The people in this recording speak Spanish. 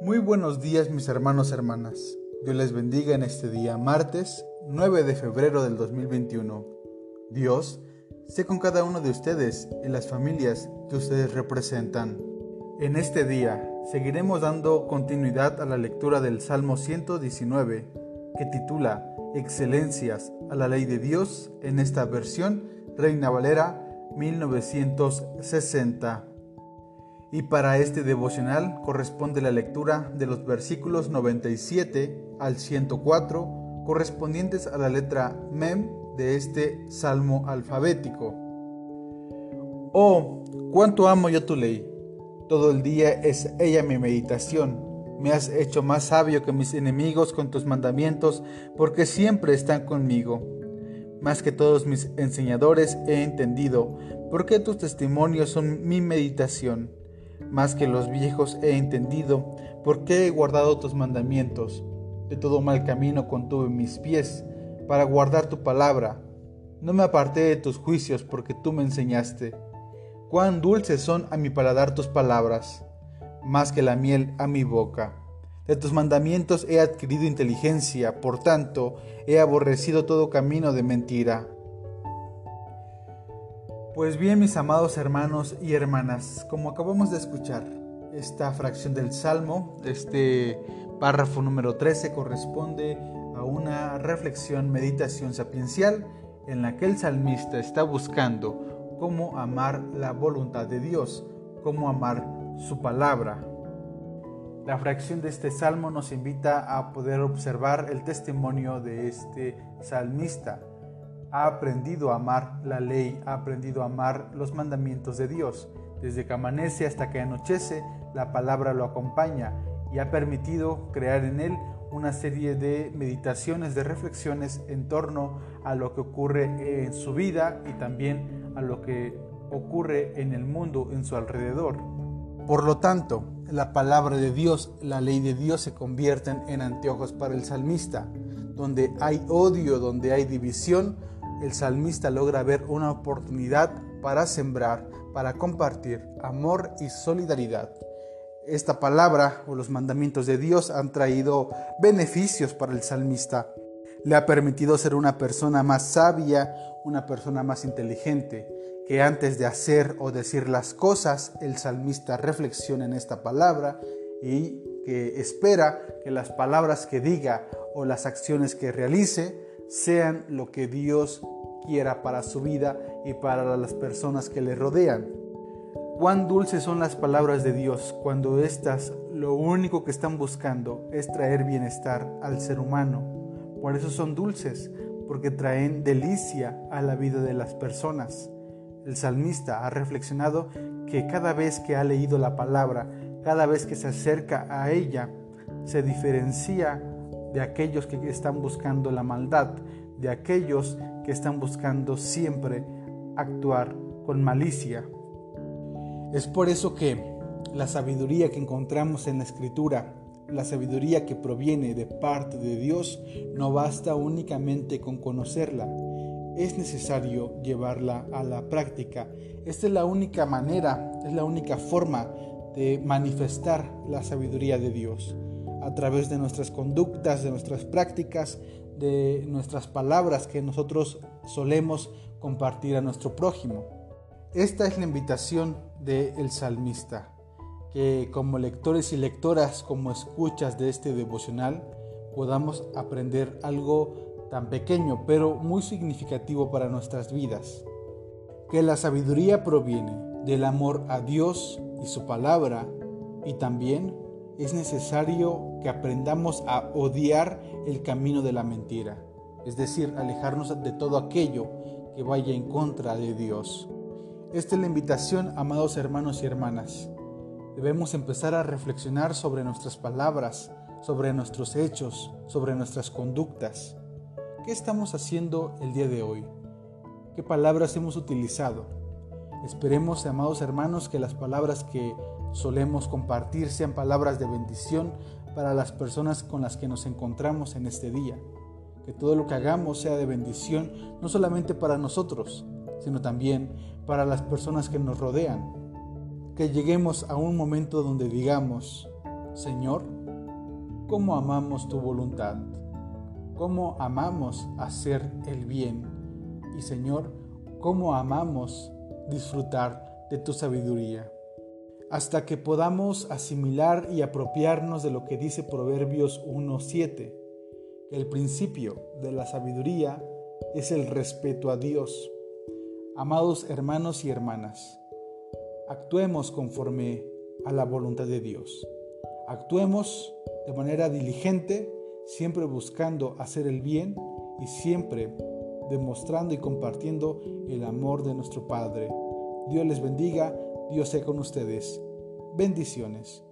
buenos días mis hermanos y hermanas. Dios les bendiga en este día, martes 9 de febrero del 2021. Dios sé con cada uno de ustedes y las familias que ustedes representan. En este día seguiremos dando continuidad a la lectura del Salmo 119 que titula Excelencias a la ley de Dios en esta versión Reina Valera 1960. Y para este devocional corresponde la lectura de los versículos 97 al 104 correspondientes a la letra Mem de este salmo alfabético. Oh, cuánto amo yo tu ley. Todo el día es ella mi meditación. Me has hecho más sabio que mis enemigos con tus mandamientos, porque siempre están conmigo. Más que todos mis enseñadores he entendido, porque tus testimonios son mi meditación. Más que los viejos he entendido, porque he guardado tus mandamientos. De todo mal camino contuve mis pies, para guardar tu palabra. No me aparté de tus juicios, porque tú me enseñaste. Cuán dulces son a mi paladar tus palabras, más que la miel a mi boca. De tus mandamientos he adquirido inteligencia, por tanto he aborrecido todo camino de mentira. Pues bien, mis amados hermanos y hermanas, como acabamos de escuchar, esta fracción del Salmo, este párrafo número 13 corresponde a una reflexión, meditación sapiencial en la que el salmista está buscando cómo amar la voluntad de Dios, cómo amar su palabra. La fracción de este salmo nos invita a poder observar el testimonio de este salmista ha aprendido a amar la ley, ha aprendido a amar los mandamientos de Dios. Desde que amanece hasta que anochece, la palabra lo acompaña y ha permitido crear en él una serie de meditaciones, de reflexiones en torno a lo que ocurre en su vida y también a lo que ocurre en el mundo, en su alrededor. Por lo tanto, la palabra de Dios, la ley de Dios se convierten en anteojos para el salmista. Donde hay odio, donde hay división, el salmista logra ver una oportunidad para sembrar, para compartir amor y solidaridad. Esta palabra o los mandamientos de Dios han traído beneficios para el salmista. Le ha permitido ser una persona más sabia, una persona más inteligente, que antes de hacer o decir las cosas, el salmista reflexiona en esta palabra y que espera que las palabras que diga o las acciones que realice sean lo que Dios quiera para su vida y para las personas que le rodean. Cuán dulces son las palabras de Dios cuando éstas lo único que están buscando es traer bienestar al ser humano. Por eso son dulces, porque traen delicia a la vida de las personas. El salmista ha reflexionado que cada vez que ha leído la palabra, cada vez que se acerca a ella, se diferencia de aquellos que están buscando la maldad, de aquellos que están buscando siempre actuar con malicia. Es por eso que la sabiduría que encontramos en la escritura, la sabiduría que proviene de parte de Dios, no basta únicamente con conocerla, es necesario llevarla a la práctica. Esta es la única manera, es la única forma de manifestar la sabiduría de Dios a través de nuestras conductas, de nuestras prácticas, de nuestras palabras que nosotros solemos compartir a nuestro prójimo. Esta es la invitación del salmista, que como lectores y lectoras, como escuchas de este devocional, podamos aprender algo tan pequeño pero muy significativo para nuestras vidas. Que la sabiduría proviene del amor a Dios y su palabra y también es necesario que aprendamos a odiar el camino de la mentira, es decir, alejarnos de todo aquello que vaya en contra de Dios. Esta es la invitación, amados hermanos y hermanas. Debemos empezar a reflexionar sobre nuestras palabras, sobre nuestros hechos, sobre nuestras conductas. ¿Qué estamos haciendo el día de hoy? ¿Qué palabras hemos utilizado? Esperemos, amados hermanos, que las palabras que solemos compartir sean palabras de bendición para las personas con las que nos encontramos en este día. Que todo lo que hagamos sea de bendición no solamente para nosotros, sino también para las personas que nos rodean. Que lleguemos a un momento donde digamos, Señor, cómo amamos tu voluntad, cómo amamos hacer el bien y Señor, cómo amamos disfrutar de tu sabiduría. Hasta que podamos asimilar y apropiarnos de lo que dice Proverbios 1.7, que el principio de la sabiduría es el respeto a Dios. Amados hermanos y hermanas, actuemos conforme a la voluntad de Dios. Actuemos de manera diligente, siempre buscando hacer el bien y siempre demostrando y compartiendo el amor de nuestro Padre. Dios les bendiga, Dios sea con ustedes. Bendiciones.